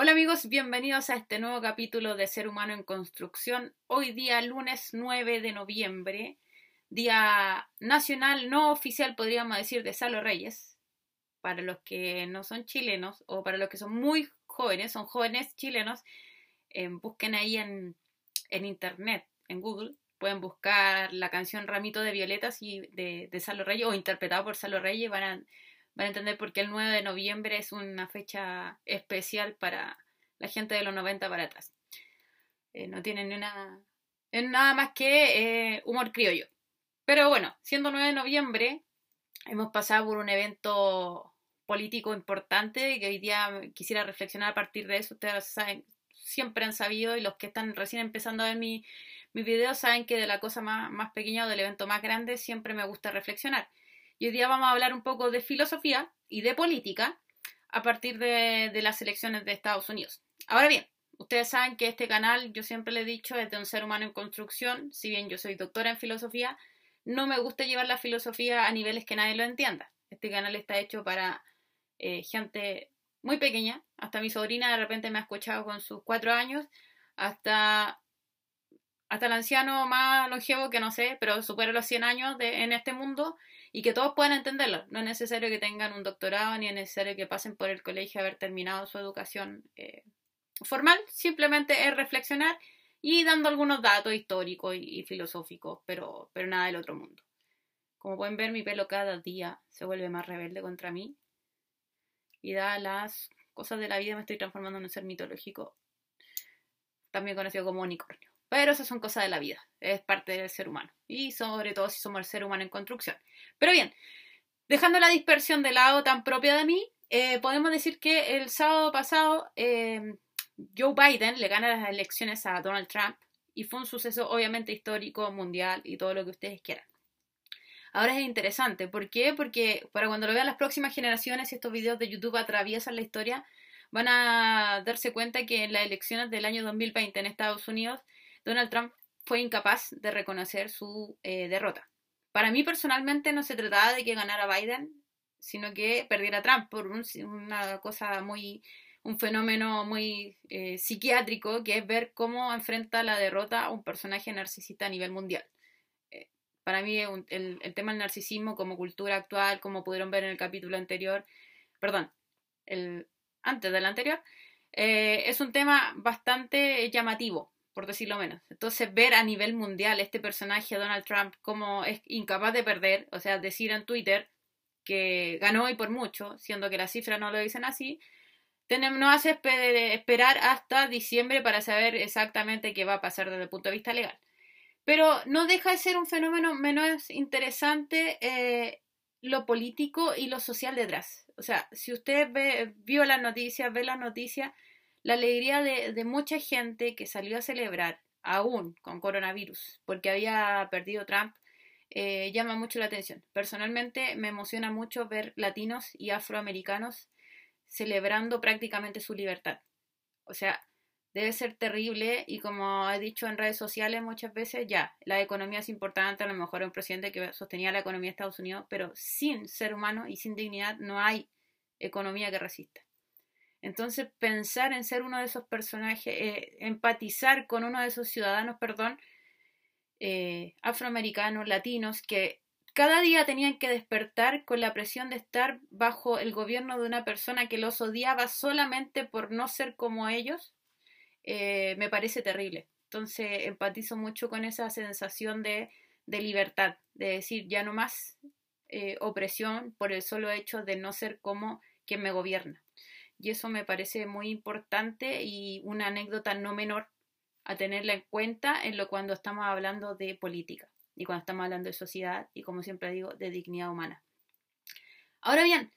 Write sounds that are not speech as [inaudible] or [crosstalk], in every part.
Hola amigos, bienvenidos a este nuevo capítulo de Ser Humano en Construcción. Hoy día lunes 9 de noviembre, día nacional no oficial, podríamos decir, de Salo Reyes. Para los que no son chilenos o para los que son muy jóvenes, son jóvenes chilenos, eh, busquen ahí en, en, internet, en Google, pueden buscar la canción Ramito de Violetas y de, de Salo Reyes o interpretado por Salo Reyes, van a van a entender por qué el 9 de noviembre es una fecha especial para la gente de los 90 para atrás. Eh, no tienen ni una, nada más que eh, humor criollo. Pero bueno, siendo 9 de noviembre, hemos pasado por un evento político importante que hoy día quisiera reflexionar a partir de eso. Ustedes saben, siempre han sabido y los que están recién empezando a ver mi, mi video saben que de la cosa más, más pequeña o del evento más grande siempre me gusta reflexionar. Y hoy día vamos a hablar un poco de filosofía y de política a partir de, las elecciones de Estados Unidos. Ahora bien, ustedes saben que este canal, yo siempre le he dicho, es de un ser humano en construcción. Si bien yo soy doctora en filosofía, no me gusta llevar la filosofía a niveles que nadie lo entienda. Este canal está hecho para eh, gente muy pequeña. Hasta mi sobrina de repente me ha escuchado con sus cuatro años. Hasta, hasta el anciano más longevo que no sé, pero supera los 100 años en este mundo y que todos puedan entenderlo. No es necesario que tengan un doctorado ni es necesario que pasen por el colegio haber terminado su educación eh, formal, simplemente es reflexionar y dando algunos datos históricos y, filosóficos, pero, pero nada del otro mundo. Como pueden ver, mi pelo cada día se vuelve más rebelde contra mí y da las cosas de la vida, me estoy transformando en un ser mitológico, también conocido como unicornio. Pero esas son cosas de la vida, es parte del ser humano. Y sobre todo si somos el ser humano en construcción. Pero bien, dejando la dispersión de lado tan propia de mí, eh, podemos decir que el sábado pasado eh, Joe Biden le gana las elecciones a Donald Trump y fue un suceso obviamente histórico, mundial y todo lo que ustedes quieran. Ahora es interesante, ¿por qué? Porque para cuando lo vean las próximas generaciones y estos videos de YouTube atraviesan la historia, van a darse cuenta que en las elecciones del año 2020 en Estados Unidos Donald Trump fue incapaz de reconocer su eh, derrota. Para mí personalmente no se trataba de que ganara Biden, sino que perdiera Trump por una cosa muy, un fenómeno muy eh, psiquiátrico, que es ver cómo enfrenta la derrota a un personaje narcisista a nivel mundial. Eh, para mí el, el, tema del narcisismo como cultura actual, como pudieron ver en el capítulo anterior, perdón, el, antes del anterior, es un tema bastante llamativo por decirlo menos. Entonces, ver a nivel mundial este personaje, Donald Trump, como es incapaz de perder, o sea, decir en Twitter que ganó y por mucho, siendo que las cifras no lo dicen así, nos hace esperar hasta diciembre para saber exactamente qué va a pasar desde el punto de vista legal. Pero no deja de ser un fenómeno menos interesante eh, lo político y lo social detrás. O sea, si usted ve, vio las noticias, ve las noticias, la alegría de, mucha gente que salió a celebrar, aún con coronavirus, porque había perdido Trump, eh, llama mucho la atención. Personalmente me emociona mucho ver latinos y afroamericanos celebrando prácticamente su libertad. O sea, debe ser terrible y como he dicho en redes sociales muchas veces, ya, la economía es importante, a lo mejor un presidente que sostenía la economía de Estados Unidos, pero sin ser humano y sin dignidad no hay economía que resista. Entonces, pensar en ser uno de esos personajes, eh, empatizar con uno de esos ciudadanos, perdón, eh, afroamericanos, latinos, que cada día tenían que despertar con la presión de estar bajo el gobierno de una persona que los odiaba solamente por no ser como ellos, eh, me parece terrible. Entonces, empatizo mucho con esa sensación de, de libertad, de decir ya no más opresión por el solo hecho de no ser como quien me gobierna y eso me parece muy importante y una anécdota no menor a tenerla en cuenta en lo cuando estamos hablando de política y cuando estamos hablando de sociedad y como siempre digo de dignidad humana. Ahora bien,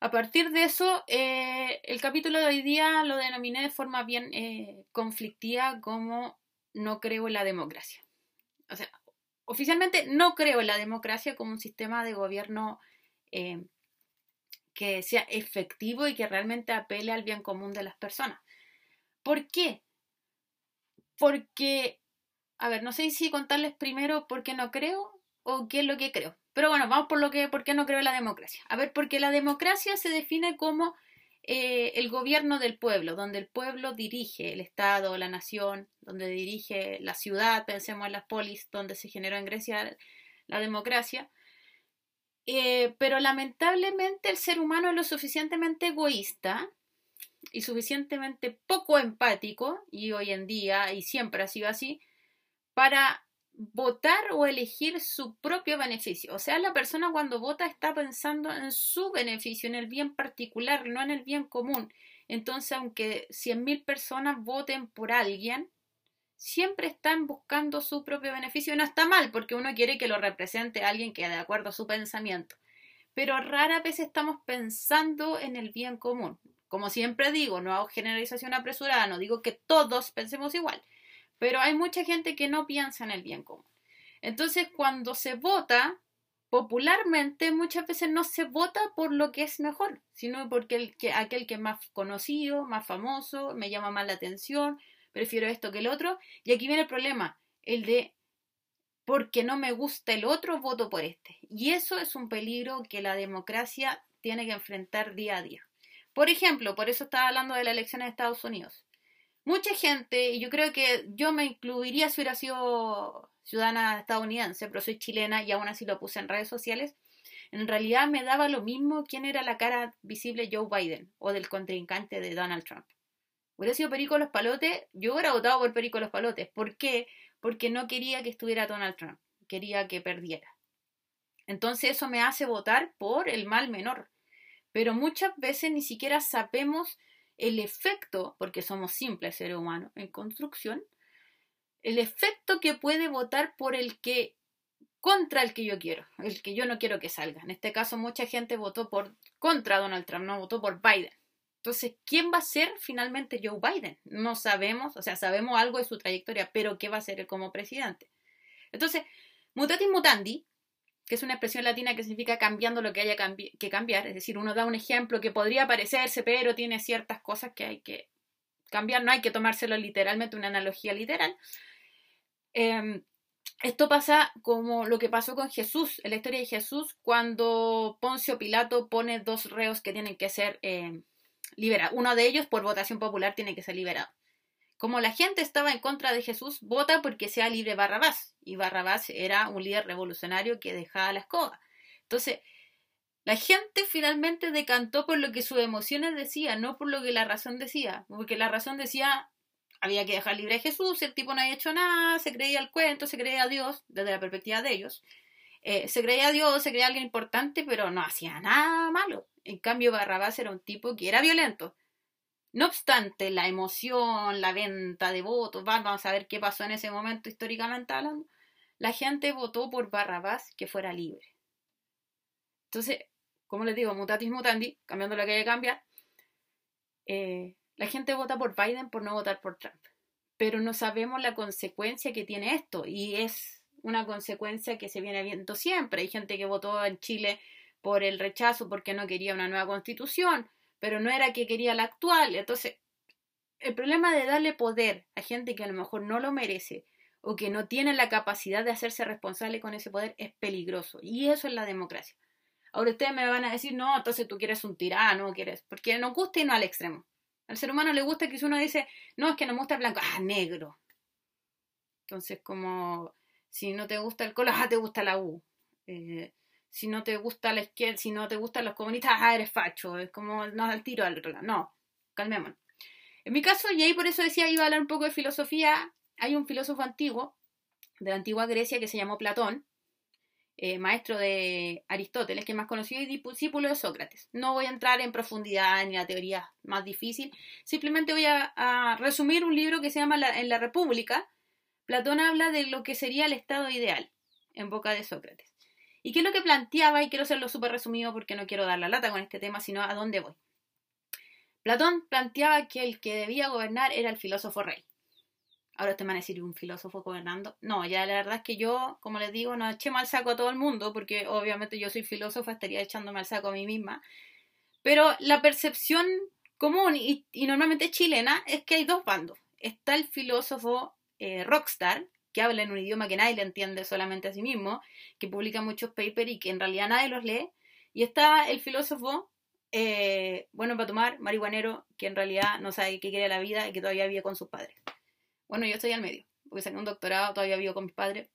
a partir de eso, eh, el capítulo de hoy día lo denominé de forma bien eh, conflictiva como no creo en la democracia. O sea, oficialmente no creo en la democracia como un sistema de gobierno eh, que sea efectivo y que realmente apele al bien común de las personas. ¿Por qué? Porque, a ver, no sé si contarles primero por qué no creo o qué es lo que creo. Pero bueno, vamos por lo que, por qué no creo en la democracia. A ver, porque la democracia se define como eh, el gobierno del pueblo, donde el pueblo dirige el Estado, la nación, donde dirige la ciudad, pensemos en las polis, donde se generó en Grecia la democracia. Eh, pero lamentablemente el ser humano es lo suficientemente egoísta y suficientemente poco empático, y hoy en día, y siempre ha sido así, para votar o elegir su propio beneficio. O sea, la persona cuando vota está pensando en su beneficio, en el bien particular, no en el bien común. Entonces, aunque 100.000 personas voten por alguien, siempre están buscando su propio beneficio. Y no está mal, porque uno quiere que lo represente alguien que de acuerdo a su pensamiento. Pero rara vez estamos pensando en el bien común. Como siempre digo, no hago generalización apresurada, no digo que todos pensemos igual pero hay mucha gente que no piensa en el bien común. Entonces, cuando se vota, popularmente muchas veces no se vota por lo que es mejor, sino porque el que, aquel que es más conocido, más famoso, me llama más la atención, prefiero esto que el otro. Y aquí viene el problema, el de porque no me gusta el otro, voto por este. Y eso es un peligro que la democracia tiene que enfrentar día a día. Por ejemplo, por eso estaba hablando de la elección de Estados Unidos mucha gente, y yo creo que yo me incluiría si hubiera sido ciudadana estadounidense, pero soy chilena y aún así lo puse en redes sociales, en realidad me daba lo mismo quién era la cara visible Joe Biden o del contrincante de Donald Trump. Hubiera sido Perico los Palotes, yo hubiera votado por Perico los Palotes. ¿Por qué? Porque no quería que estuviera Donald Trump, quería que perdiera. Entonces eso me hace votar por el mal menor. Pero muchas veces ni siquiera sabemos el efecto, porque somos simples seres humanos en construcción, el efecto que puede votar por el que contra el que yo quiero, el que yo no quiero que salga. En este caso, mucha gente votó por contra Donald Trump, no votó por Biden. Entonces, ¿quién va a ser finalmente Joe Biden? No sabemos, o sea, sabemos algo de su trayectoria, pero ¿qué va a ser como presidente? Entonces, mutatis mutandi, que es una expresión latina que significa cambiando lo que haya que cambiar, es decir, uno da un ejemplo que podría parecerse, pero tiene ciertas cosas que hay que cambiar, no hay que tomárselo literalmente, una analogía literal. Em, esto pasa como lo que pasó con Jesús, en la historia de Jesús, cuando Poncio Pilato pone dos reos que tienen que ser em, liberados. Uno de ellos, por votación popular, tiene que ser liberado. Como la gente estaba en contra de Jesús, vota porque sea libre Barrabás. Y Barrabás era un líder revolucionario que dejaba la escoba. Entonces, la gente finalmente decantó por lo que sus emociones decían, no por lo que la razón decía. Porque la razón decía, había que dejar libre a Jesús, el tipo no había hecho nada, se creía el cuento, se creía a Dios, desde la perspectiva de ellos. Eh, se creía Dios, se creía alguien importante, pero no hacía nada malo. En cambio, Barrabás era un tipo que era violento, no obstante, la emoción, la venta de votos, vamos a ver qué pasó en ese momento históricamente hablando, la gente votó por Barrabás que fuera libre. Entonces, como les digo, mutatis mutandi, cambiando lo que hay que cambiar, eh, la gente vota por Biden por no votar por Trump. Pero no sabemos la consecuencia que tiene esto y es una consecuencia que se viene viendo siempre. Hay gente que votó en Chile por el rechazo porque no quería una nueva constitución pero no era que quería la actual. Entonces, el problema de darle poder a gente que a lo mejor no lo merece o que no tiene la capacidad de hacerse responsable con ese poder es peligroso. Y eso es la democracia. Ahora ustedes me van a decir, no, entonces tú quieres un tirano, quieres, porque nos gusta y no al extremo. Al ser humano le gusta que si uno dice, no, es que no me gusta el blanco, ah, negro. Entonces, como si no te gusta el color, [laughs] ah, te gusta la U. Eh, si no te gusta la izquierda, si no te gustan los comunistas, ah, eres facho, es como, no, al tiro al otro No, calmémonos. En mi caso, y ahí por eso decía, iba a hablar un poco de filosofía, hay un filósofo antiguo, de la antigua Grecia, que se llamó Platón, eh, maestro de Aristóteles, que es más conocido y discípulo de Sócrates. No voy a entrar en profundidad en la teoría más difícil, simplemente voy a, resumir un libro que se llama En la República. Platón habla de lo que sería el estado ideal, en boca de Sócrates. ¿Y qué es lo que planteaba? Y quiero hacerlo súper resumido porque no quiero dar la lata con este tema, sino a dónde voy. Platón planteaba que el que debía gobernar era el filósofo rey. Ahora te van a decir un filósofo gobernando. No, ya la verdad es que yo, como les digo, no eché mal saco a todo el mundo, porque obviamente yo soy filósofa, estaría echándome al saco a mí misma. Pero la percepción común y, normalmente chilena es que hay dos bandos. Está el filósofo eh, rockstar, que habla en un idioma que nadie le entiende solamente a sí mismo, que publica muchos papers y que en realidad nadie los lee. Y está el filósofo eh, bueno para tomar, marihuanero, que en realidad no sabe qué quiere la vida y que todavía vive con sus padres. Bueno, yo estoy al medio, porque saqué un doctorado, todavía vivo con mis padres,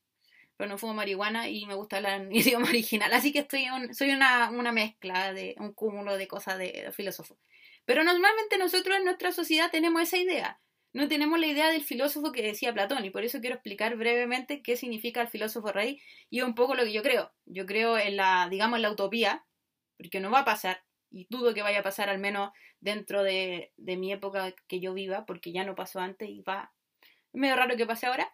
pero no fumo marihuana y me gusta el [laughs] idioma original. Así que estoy soy una, mezcla, de un cúmulo de cosas de, filósofos. Pero normalmente nosotros en nuestra sociedad tenemos esa idea. No tenemos la idea del filósofo que decía Platón y por eso quiero explicar brevemente qué significa el filósofo rey y un poco lo que yo creo. Yo creo en la, digamos, en la utopía, porque no va a pasar y dudo que vaya a pasar al menos dentro de, de mi época que yo viva, porque ya no pasó antes y va medio raro que pase ahora.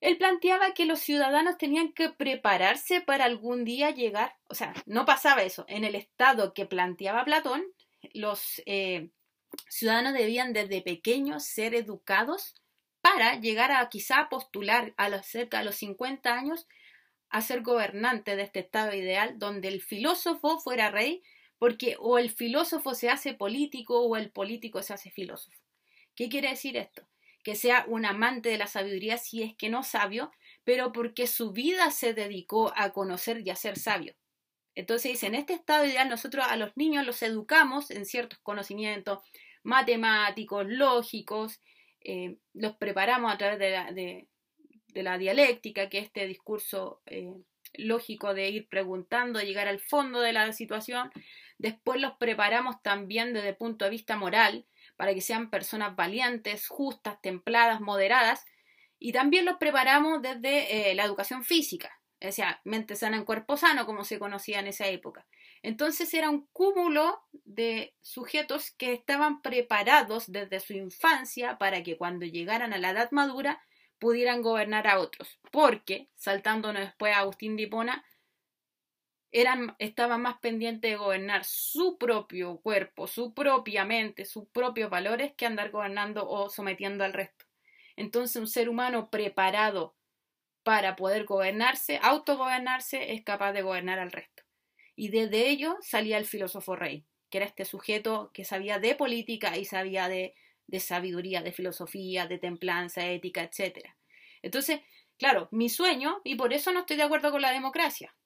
Él planteaba que los ciudadanos tenían que prepararse para algún día llegar, o sea, no pasaba eso. En el estado que planteaba Platón, los eh, ciudadanos debían desde pequeños ser educados para llegar a quizá postular a los cerca de los 50 años a ser gobernante de este estado ideal donde el filósofo fuera rey, porque o el filósofo se hace político o el político se hace filósofo. ¿Qué quiere decir esto? Que sea un amante de la sabiduría si es que no sabio, pero porque su vida se dedicó a conocer y a ser sabio. Entonces dice, en este estado ideal nosotros a los niños los educamos en ciertos conocimientos matemáticos, lógicos, eh, los preparamos a través de la, de, la, dialéctica, que es este discurso eh, lógico de ir preguntando, llegar al fondo de la situación. Después los preparamos también desde el punto de vista moral, para que sean personas valientes, justas, templadas, moderadas. Y también los preparamos desde eh, la educación física, o sea, mente sana en cuerpo sano, como se conocía en esa época. Entonces era un cúmulo de sujetos que estaban preparados desde su infancia para que cuando llegaran a la edad madura pudieran gobernar a otros. Porque, saltándonos después a Agustín de Hipona, eran, estaban más pendientes de gobernar su propio cuerpo, su propia mente, sus propios valores, que andar gobernando o sometiendo al resto. Entonces un ser humano preparado para poder gobernarse, autogobernarse, es capaz de gobernar al resto. Y desde ello salía el filósofo rey, que era este sujeto que sabía de política y sabía de, de sabiduría, de filosofía, de templanza, ética, etc. Entonces, claro, mi sueño, y por eso no estoy de acuerdo con la democracia,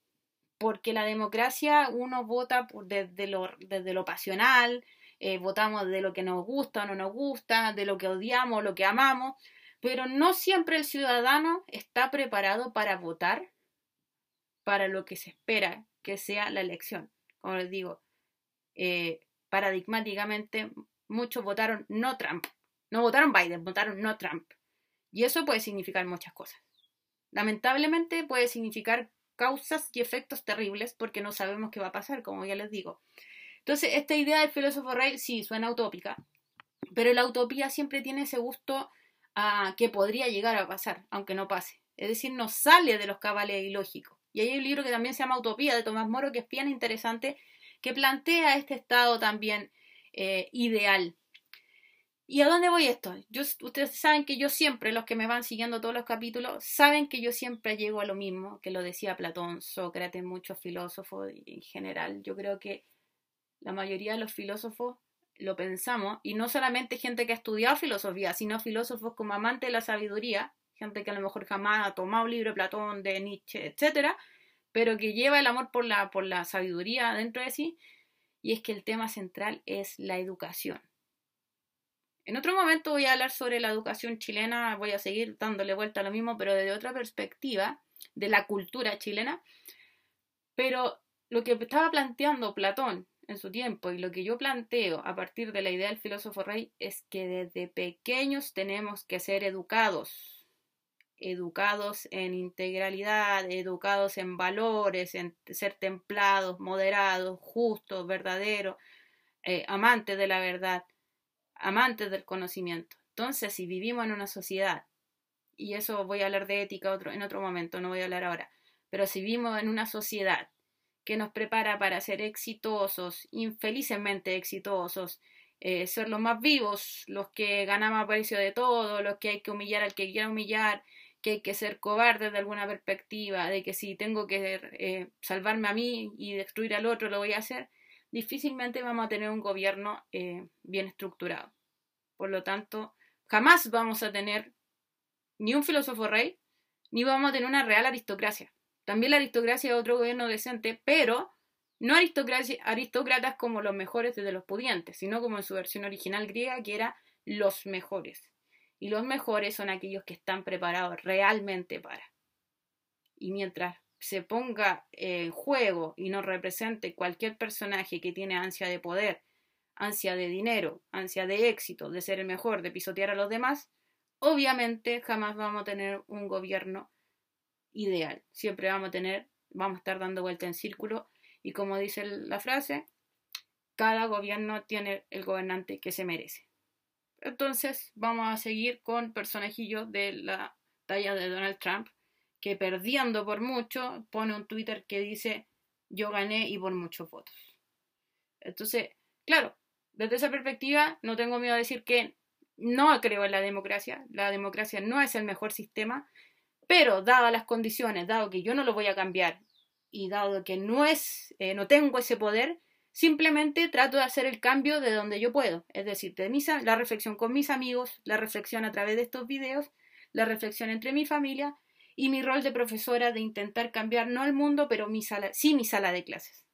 porque la democracia uno vota desde, lo, desde lo pasional, eh, votamos de lo que nos gusta o no nos gusta, de lo que odiamos, lo que amamos, pero no siempre el ciudadano está preparado para votar para lo que se espera que sea la elección. Como les digo, eh, paradigmáticamente muchos votaron no Trump. No votaron Biden, votaron no Trump. Y eso puede significar muchas cosas. Lamentablemente puede significar causas y efectos terribles porque no sabemos qué va a pasar, como ya les digo. Entonces, esta idea del filósofo rey sí suena utópica, pero la utopía siempre tiene ese gusto a que podría llegar a pasar, aunque no pase. Es decir, no sale de los cabales ilógicos. Y hay un libro que también se llama Utopía de Tomás Moro, que es bien interesante, que plantea este estado también eh, ideal. ¿Y a dónde voy esto? Ustedes saben que yo siempre, los que me van siguiendo todos los capítulos, saben que yo siempre llego a lo mismo, que lo decía Platón, Sócrates, muchos filósofos en general. Yo creo que la mayoría de los filósofos lo pensamos, y no solamente gente que ha estudiado filosofía, sino filósofos como amantes de la sabiduría, gente que a lo mejor jamás ha tomado un libro de Platón, de Nietzsche, etcétera, pero que lleva el amor por la, por la sabiduría dentro de sí, y es que el tema central es la educación. En otro momento voy a hablar sobre la educación chilena, voy a seguir dándole vuelta a lo mismo, pero desde otra perspectiva, de la cultura chilena. Pero lo que estaba planteando Platón en su tiempo y lo que yo planteo a partir de la idea del filósofo rey es que desde pequeños tenemos que ser educados, educados en integralidad, educados en valores, en ser templados, moderados, justos, verdaderos, eh, amantes de la verdad, amantes del conocimiento. Entonces, si vivimos en una sociedad, y eso voy a hablar de ética otro, en otro momento, no voy a hablar ahora, pero si vivimos en una sociedad que nos prepara para ser exitosos, infelizmente exitosos, eh, ser los más vivos, los que ganamos a precio de todo, los que hay que humillar al que quiera humillar, que hay que ser cobarde de alguna perspectiva, de que si tengo que eh, salvarme a mí y destruir al otro lo voy a hacer, difícilmente vamos a tener un gobierno eh, bien estructurado. Por lo tanto, jamás vamos a tener ni un filósofo rey, ni vamos a tener una real aristocracia. También la aristocracia es otro gobierno decente, pero no aristócratas como los mejores desde los pudientes, sino como en su versión original griega, que era los mejores. Y los mejores son aquellos que están preparados realmente para. Y mientras se ponga en juego y nos represente cualquier personaje que tiene ansia de poder, ansia de dinero, ansia de éxito, de ser el mejor, de pisotear a los demás, obviamente jamás vamos a tener un gobierno ideal. Siempre vamos a tener, vamos a estar dando vuelta en círculo y como dice la frase, cada gobierno tiene el gobernante que se merece. Entonces vamos a seguir con personajillos de la talla de Donald Trump, que perdiendo por mucho pone un Twitter que dice yo gané y por muchos votos. Entonces, claro, desde esa perspectiva no tengo miedo a decir que no creo en la democracia, la democracia no es el mejor sistema, pero dadas las condiciones, dado que yo no lo voy a cambiar y dado que no es, eh, no tengo ese poder, simplemente trato de hacer el cambio de donde yo puedo. Es decir, de la reflexión con mis amigos, la reflexión a través de estos videos, la reflexión entre mi familia y mi rol de profesora de intentar cambiar no el mundo, pero mi sala, sí mi sala de clases.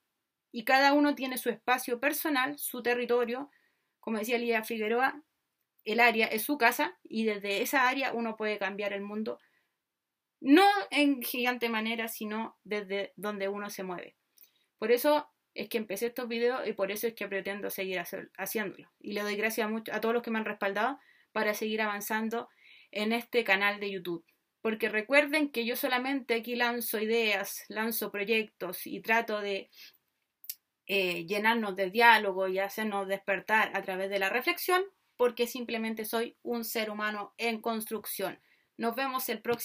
Y cada uno tiene su espacio personal, su territorio. Como decía Lía Figueroa, el área es su casa y desde esa área uno puede cambiar el mundo no en gigante manera, sino desde donde uno se mueve. Por eso es que empecé estos videos y por eso es que pretendo seguir haciéndolo. Y le doy gracias a, a todos los que me han respaldado para seguir avanzando en este canal de YouTube. Porque recuerden que yo solamente aquí lanzo ideas, lanzo proyectos y trato de eh, llenarnos de diálogo y hacernos despertar a través de la reflexión, porque simplemente soy un ser humano en construcción. Nos vemos el próximo.